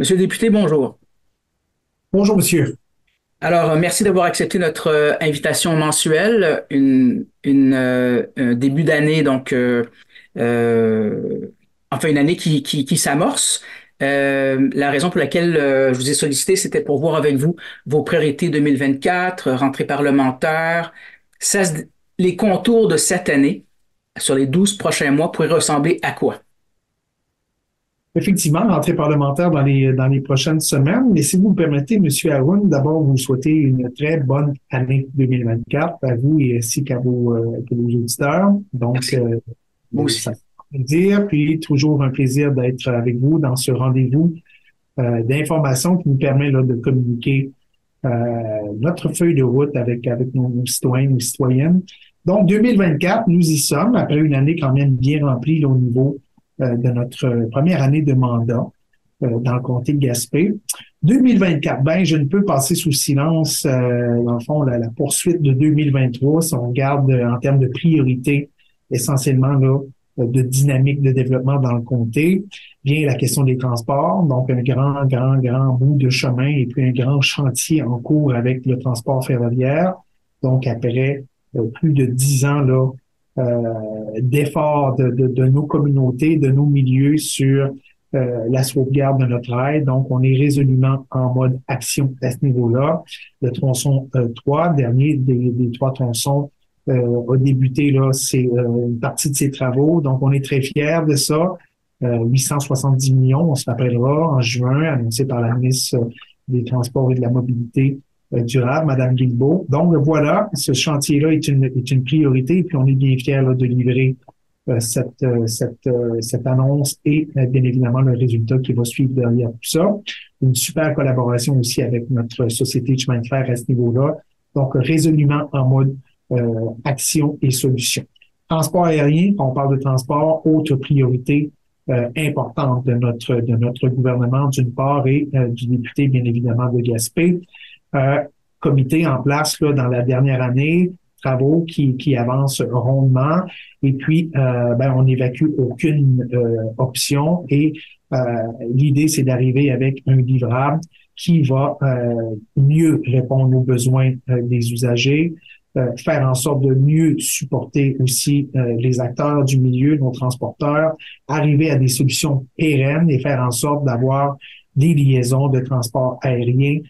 Monsieur le député, bonjour. Bonjour, monsieur. Alors, euh, merci d'avoir accepté notre euh, invitation mensuelle, une, euh, un début d'année, donc, enfin, une année qui, qui, s'amorce. la raison pour laquelle je vous ai sollicité, c'était pour voir avec vous vos priorités 2024, rentrée parlementaire. Ça, les contours de cette année sur les 12 prochains mois pourraient ressembler à quoi? Effectivement, rentrée parlementaire dans les, dans les prochaines semaines. Mais si vous me permettez, M. Aoun, d'abord vous souhaiter une très bonne année 2024 à vous et ainsi qu'à vos, euh, auditeurs. Donc, euh, Moi aussi. Ça plaisir, puis toujours un plaisir d'être avec vous dans ce rendez-vous euh, d'information qui nous permet là, de communiquer euh, notre feuille de route avec, avec nos, nos citoyens, nos citoyennes. Donc, 2024, nous y sommes, après une année quand même bien remplie là, au niveau de notre première année de mandat euh, dans le comté de Gaspé. 2024, ben, je ne peux passer sous silence, euh, dans le fond, la, poursuite de 2023, si on regarde en termes de priorité, essentiellement là, de dynamique de développement dans le comté, vient la question des transports, donc un grand, grand, grand bout de chemin et puis un grand chantier en cours avec le transport ferroviaire. Donc, après plus de dix ans là, euh, d'efforts de, de, nos communautés, de nos milieux sur euh, la sauvegarde de notre aide. Donc, on est résolument en mode action à ce niveau-là. Le tronçon 3, euh, dernier des, des trois tronçons, a débuté là, c'est une partie de ses travaux. Donc, on est très fiers de ça. 870 millions, on se rappellera, en juin, annoncé par la ministre des Transports et de la Mobilité, euh, durable, Madame Guilbeault. Donc voilà, ce chantier-là est une, est une priorité et puis on est bien fiers de livrer euh, cette, euh, cette, cette annonce et bien évidemment le résultat qui va suivre derrière tout ça. Une super collaboration aussi avec notre société chemin de fer à ce niveau-là. Donc résolument en mode action et solution. Transport aérien, on parle de transport, autre priorité importante de notre de notre gouvernement d'une part et du député bien évidemment de Gaspé euh, comité en place là, dans la dernière année, travaux qui, qui avancent rondement. Et puis, euh, ben, on n'évacue aucune euh, option. Et euh, l'idée, c'est d'arriver avec un livrable qui va mieux répondre aux besoins des usagers, faire en sorte de mieux supporter aussi les acteurs du milieu, nos transporteurs, arriver à des solutions pérennes et faire en sorte d'avoir des liaisons de transport aérien euh,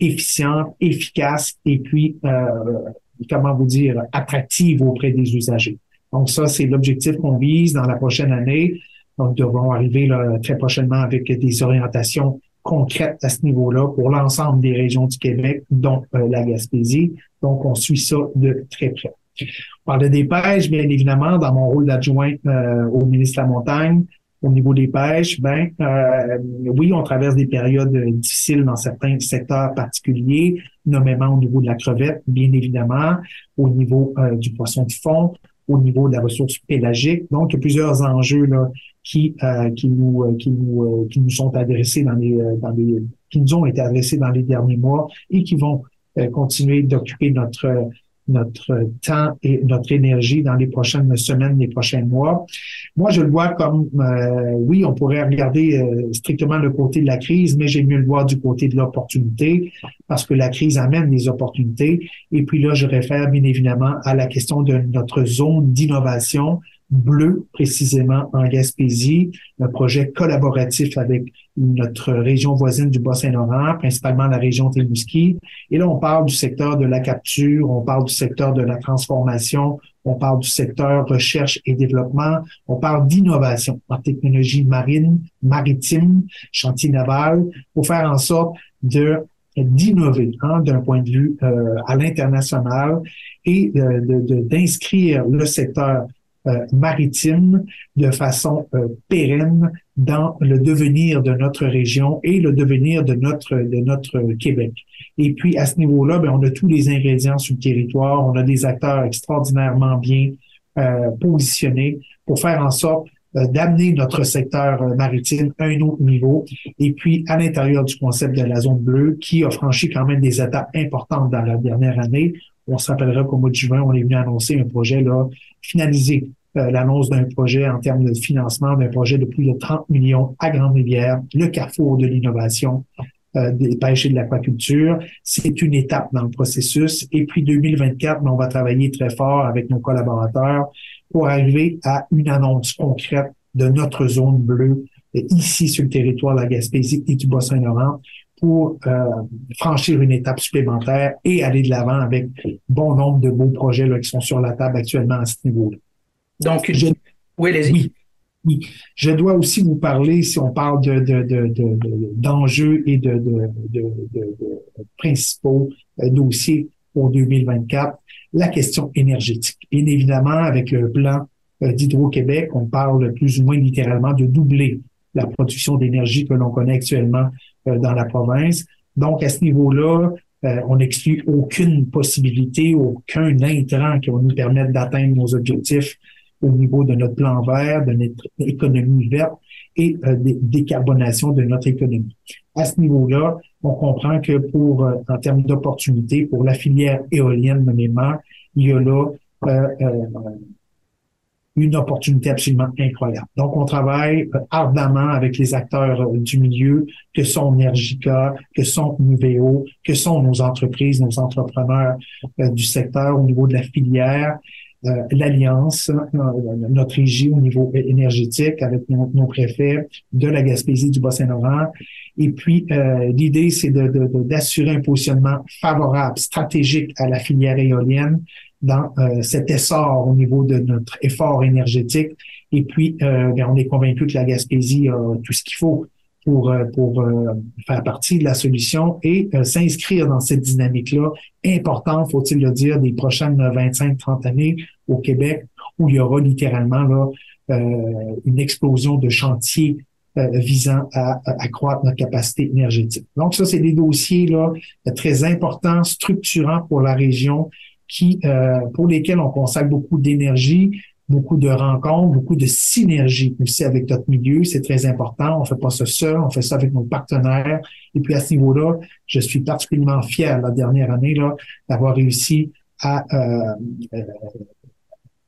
efficiente, efficace et puis, euh, comment vous dire, attractive auprès des usagers. Donc ça, c'est l'objectif qu'on vise dans la prochaine année. Donc, nous devrons arriver là, très prochainement avec des orientations concrètes à ce niveau-là pour l'ensemble des régions du Québec, dont euh, la Gaspésie. Donc, on suit ça de très près. On parle de dépêche, bien évidemment, dans mon rôle d'adjoint au ministre de la Montagne, au niveau des pêches, ben euh, oui, on traverse des périodes difficiles dans certains secteurs particuliers, nommément au niveau de la crevette, bien évidemment, au niveau euh, du poisson de fond, au niveau de la ressource pélagique. Donc, il y a plusieurs enjeux là, qui euh, qui nous qui qui nous sont adressés dans les dans les qui nous ont été adressés dans les derniers mois et qui vont continuer d'occuper notre notre temps et notre énergie dans les prochaines semaines, les prochains mois. Moi, je le vois comme, euh, oui, on pourrait regarder euh, strictement le côté de la crise, mais j'ai mieux le voir du côté de l'opportunité parce que la crise amène des opportunités. Et puis là, je réfère bien évidemment à la question de notre zone d'innovation bleu, précisément en Gaspésie, un projet collaboratif avec notre région voisine du Bas-Saint-Laurent, principalement la région Témouski. Et là, on parle du secteur de la capture, on parle du secteur de la transformation, on parle du secteur recherche et développement, on parle d'innovation en technologie marine, maritime, chantier naval, pour faire en sorte de d'innover hein, d'un point de vue euh, à l'international et d'inscrire de, le secteur euh, maritime de façon euh, pérenne dans le devenir de notre région et le devenir de notre de notre Québec. Et puis à ce niveau-là, ben, on a tous les ingrédients sur le territoire, on a des acteurs extraordinairement bien euh, positionnés pour faire en sorte d'amener notre secteur maritime à un autre niveau. Et puis, à l'intérieur du concept de la zone bleue, qui a franchi quand même des étapes importantes dans la dernière année, on se rappellera qu'au mois de juin, on est venu annoncer un projet là finalisé l'annonce d'un projet en termes de financement, d'un projet de plus de 30 millions à Grande-Rivière, le carrefour de l'innovation des pêches et de l'aquaculture. C'est une étape dans le processus. Et puis 2024, ben, on va travailler très fort avec nos collaborateurs pour arriver à une annonce concrète de notre zone bleue ici sur le territoire de la Gaspésie et du Bas-Saint-Laurent pour euh, franchir une étape supplémentaire et aller de l'avant avec bon nombre de beaux projets qui sont sur la table actuellement à ce niveau-là. Donc, je, oui, les oui, oui, je dois aussi vous parler, si on parle de, d'enjeux de, de, de, et de, principaux euh, dossiers pour 2024, la question énergétique. Bien évidemment, avec le plan euh, d'Hydro-Québec, on parle plus ou moins littéralement de doubler la production d'énergie que l'on connaît actuellement euh, dans la province. Donc, à ce niveau-là, on n'exclut aucune possibilité, aucun intrant qui va nous permettre d'atteindre nos objectifs au niveau de notre plan vert, de notre économie verte et euh, décarbonation de notre économie. À ce niveau-là, on comprend que pour, euh, en termes d'opportunités, pour la filière éolienne nommément, il y a là une opportunité absolument incroyable. Donc, on travaille euh, ardemment avec les acteurs euh, du milieu, que sont Nergica, que sont Nuveo, que sont nos entreprises, nos entrepreneurs euh, du secteur au niveau de la filière, l'Alliance, notre régie au niveau énergétique avec nos, préfets de la Gaspésie du Bas-Saint-Laurent. Et puis, l'idée, c'est d'assurer de, un positionnement favorable, stratégique à la filière éolienne dans euh, cet essor au niveau de notre effort énergétique. Et puis, euh, ben, on est convaincu que la Gaspésie a tout ce qu'il faut pour, euh, pour faire partie de la solution et s'inscrire dans cette dynamique-là importante, faut-il le dire, des prochaines 25-30 années au Québec, où il y aura littéralement là, une explosion de chantiers visant à, accroître notre capacité énergétique. Donc ça, c'est des dossiers là très importants, structurants pour la région qui, euh, pour lesquels on consacre beaucoup d'énergie, beaucoup de rencontres, beaucoup de synergie aussi avec notre milieu. C'est très important. On fait pas ça seul, on fait ça avec nos partenaires. Et puis à ce niveau-là, je suis particulièrement fier la dernière année là d'avoir réussi à euh, euh,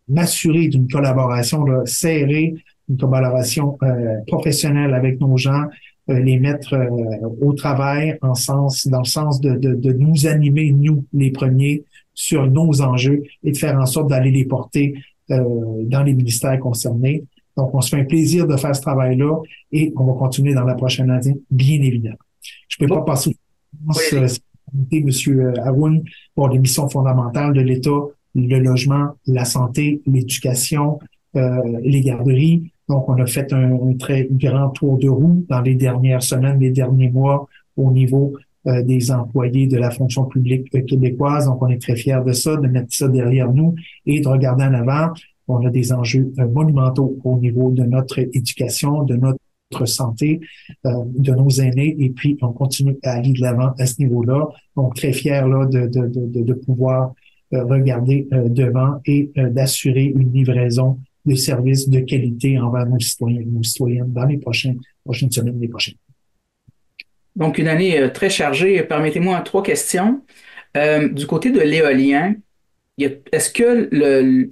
m'assurer d'une collaboration là, serrée, une collaboration professionnelle avec nos gens, les mettre au travail en sens, dans le sens de, de, de nous animer, nous, les premiers, sur nos enjeux et de faire en sorte d'aller les porter euh, dans les ministères concernés. Donc, on se fait un plaisir de faire ce travail-là et on va continuer dans la prochaine année, bien évidemment. Je ne peux pas passer oui. Monsieur Aoun, pour les missions fondamentales de l'État, le logement, la santé, l'éducation, euh, les garderies. Donc, on a fait un, très grand tour de roue dans les dernières semaines, les derniers mois au niveau euh, des employés de la fonction publique québécoise. Donc, on est très fiers de ça, de mettre ça derrière nous et de regarder en avant. On a des enjeux euh, monumentaux au niveau de notre éducation, de notre santé, de nos aînés, et puis on continue à aller de l'avant à ce niveau-là. Donc, très fiers là, de pouvoir regarder devant et d'assurer une livraison de services de qualité envers nos citoyens et nos citoyennes dans les prochaines, prochaines semaines, les prochaines. Donc, une année euh, très chargée. Permettez-moi trois questions. Euh, du côté de l'éolien, est-ce que le,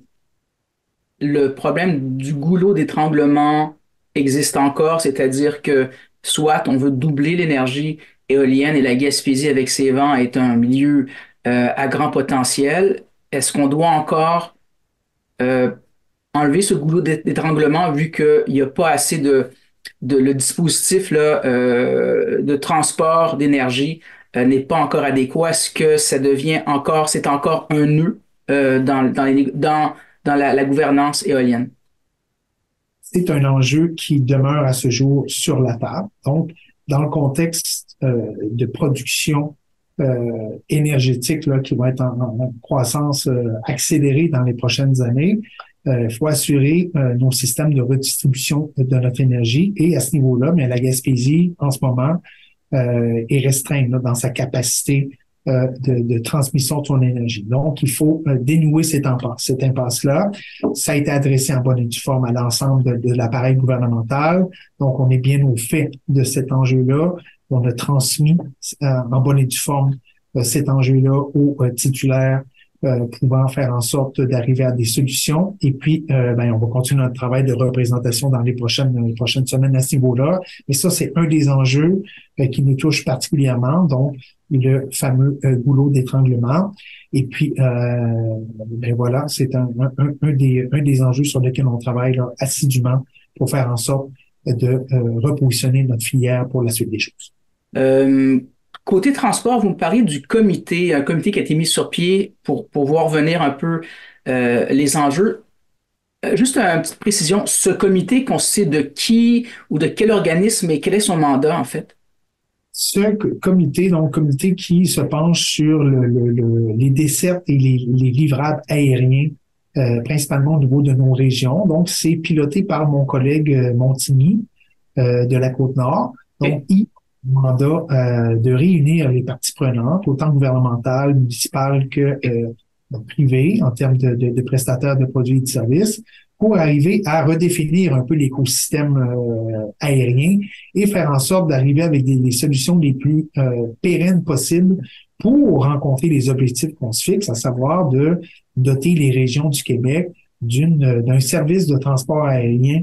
le problème du goulot d'étranglement existe encore, c'est-à-dire que soit on veut doubler l'énergie éolienne et la Gaspésie avec ses vents est un milieu euh, à grand potentiel. Est-ce qu'on doit encore enlever ce goulot d'étranglement vu qu'il n'y a pas assez de, le dispositif là, euh, de transport d'énergie euh, n'est pas encore adéquat, est-ce que ça devient encore, c'est encore un nœud euh, dans, dans, la, gouvernance éolienne? C'est un enjeu qui demeure à ce jour sur la table. Donc, dans le contexte euh, de production euh, énergétique là, qui va être en, croissance accélérée dans les prochaines années, il euh, faut assurer euh, nos systèmes de redistribution de notre énergie. Et à ce niveau-là, mais la Gaspésie, en ce moment, euh, est restreinte dans sa capacité de, de, transmission de son énergie. Donc, il faut dénouer cette impasse. Cette impasse-là, ça a été adressé en bonne et due forme à l'ensemble de l'appareil gouvernemental. Donc, on est bien au fait de cet enjeu-là. On a transmis en bonne et due forme cet enjeu-là aux titulaires euh, pouvant faire en sorte d'arriver à des solutions. Et puis, euh, ben, on va continuer notre travail de représentation dans les prochaines, prochaines semaines à ce niveau-là. Mais ça, c'est un des enjeux euh, qui nous touche particulièrement, donc le fameux goulot d'étranglement. Et puis, ben voilà, c'est un, un, un, des, un des enjeux sur lesquels on travaille là, assidûment pour faire en sorte de repositionner notre filière pour la suite des choses. Côté transport, vous me parlez du comité, un comité qui a été mis sur pied pour, pour voir venir un peu euh, les enjeux. Euh, juste une petite précision, ce comité consiste de qui ou de quel organisme et quel est son mandat en fait? Ce comité, donc comité qui se penche sur le, les dessertes et les, livrables aériens, euh, principalement au niveau de nos régions. Donc, c'est piloté par mon collègue Montigny de la Côte-Nord. Donc, il mandat euh, de réunir les parties prenantes, autant gouvernementales, municipales que euh, privées, en termes de, de, de, prestataires de produits et de services, pour arriver à redéfinir un peu l'écosystème euh, aérien et faire en sorte d'arriver avec des, solutions les plus euh, pérennes possibles pour rencontrer les objectifs qu'on se fixe, à savoir de doter les régions du Québec d'une d'un service de transport aérien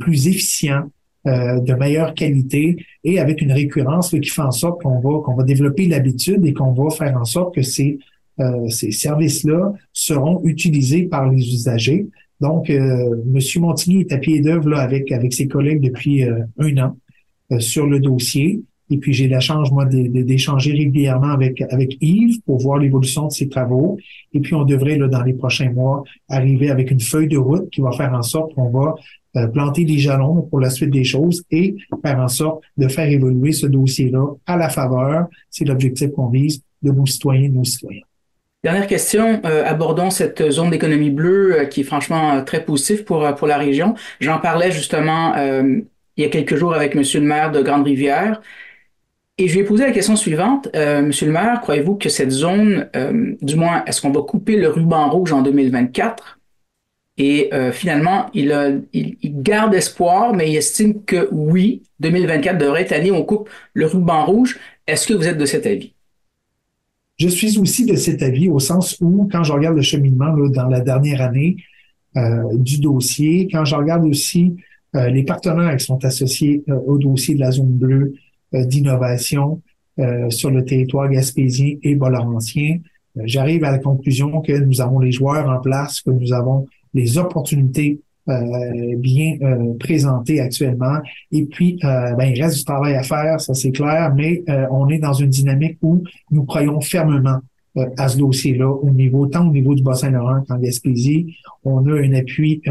plus efficient, euh, de meilleure qualité et avec une récurrence qui fait en sorte qu'on va qu'on va développer l'habitude et qu'on va faire en sorte que ces euh, ces services-là seront utilisés par les usagers. Donc, euh, Monsieur Montigny est à pied d'œuvre avec avec ses collègues depuis euh, un an sur le dossier. Et puis j'ai la chance, moi, d'échanger régulièrement avec, avec Yves pour voir l'évolution de ses travaux. Et puis on devrait, là, dans les prochains mois, arriver avec une feuille de route qui va faire en sorte qu'on va euh, planter des jalons pour la suite des choses et faire en sorte de faire évoluer ce dossier-là à la faveur, c'est l'objectif qu'on vise, de nos citoyens et de nos citoyens. Dernière question, euh, abordons cette zone d'économie bleue euh, qui est franchement très positive pour, pour la région. J'en parlais justement il y a quelques jours avec Monsieur le maire de Grande-Rivière. Et je lui ai posé la question suivante. Monsieur le maire, croyez-vous que cette zone, du moins, est-ce qu'on va couper le ruban rouge en 2024 et euh, finalement, il, il, garde espoir, mais il estime que oui, 2024 devrait être l'année où on coupe le ruban rouge. Est-ce que vous êtes de cet avis? Je suis aussi de cet avis au sens où, quand je regarde le cheminement là, dans la dernière année euh, du dossier, quand je regarde aussi euh, les partenaires qui sont associés au dossier de la zone bleue d'innovation sur le territoire gaspésien et bolorantien, j'arrive à la conclusion que nous avons les joueurs en place, que nous avons les opportunités euh, bien euh, présentées actuellement. Et puis, euh, ben, il reste du travail à faire, ça c'est clair, mais on est dans une dynamique où nous croyons fermement à ce dossier-là, au niveau, tant au niveau du Bas-Saint-Laurent qu'en Gaspésie. On a un appui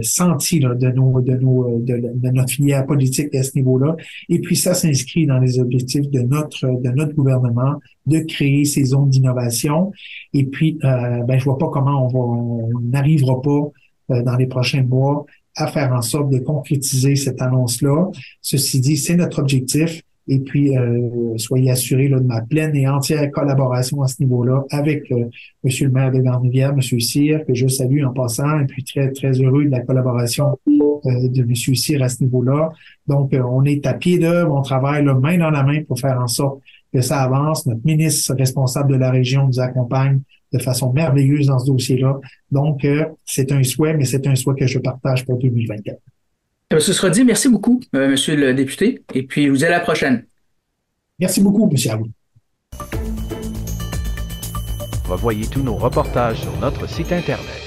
senti de, nos, de, nos, de, notre filière politique à ce niveau-là. Et puis, ça s'inscrit dans les objectifs de notre, de notre gouvernement de créer ces zones d'innovation. Et puis, euh, ben, je vois pas comment on va, on n'arrivera pas euh, dans les prochains mois à faire en sorte de concrétiser cette annonce-là. Ceci dit, c'est notre objectif. Et puis, euh, soyez assurés là, de ma pleine et entière collaboration à ce niveau-là avec euh, Monsieur le maire de Grande-Rivière, Monsieur Cyr, que je salue en passant, et puis très, très heureux de la collaboration euh, de Monsieur Cyr à ce niveau-là. Donc, on est à pied d'œuvre, on travaille là, main dans la main pour faire en sorte que ça avance. Notre ministre responsable de la région nous accompagne de façon merveilleuse dans ce dossier-là. Donc, c'est un souhait, mais c'est un souhait que je partage pour 2024. Ce sera dit. Merci beaucoup, euh, Monsieur le député. Et puis, je vous dis à la prochaine. Merci beaucoup, Monsieur Abou. Revoyez tous nos reportages sur notre site Internet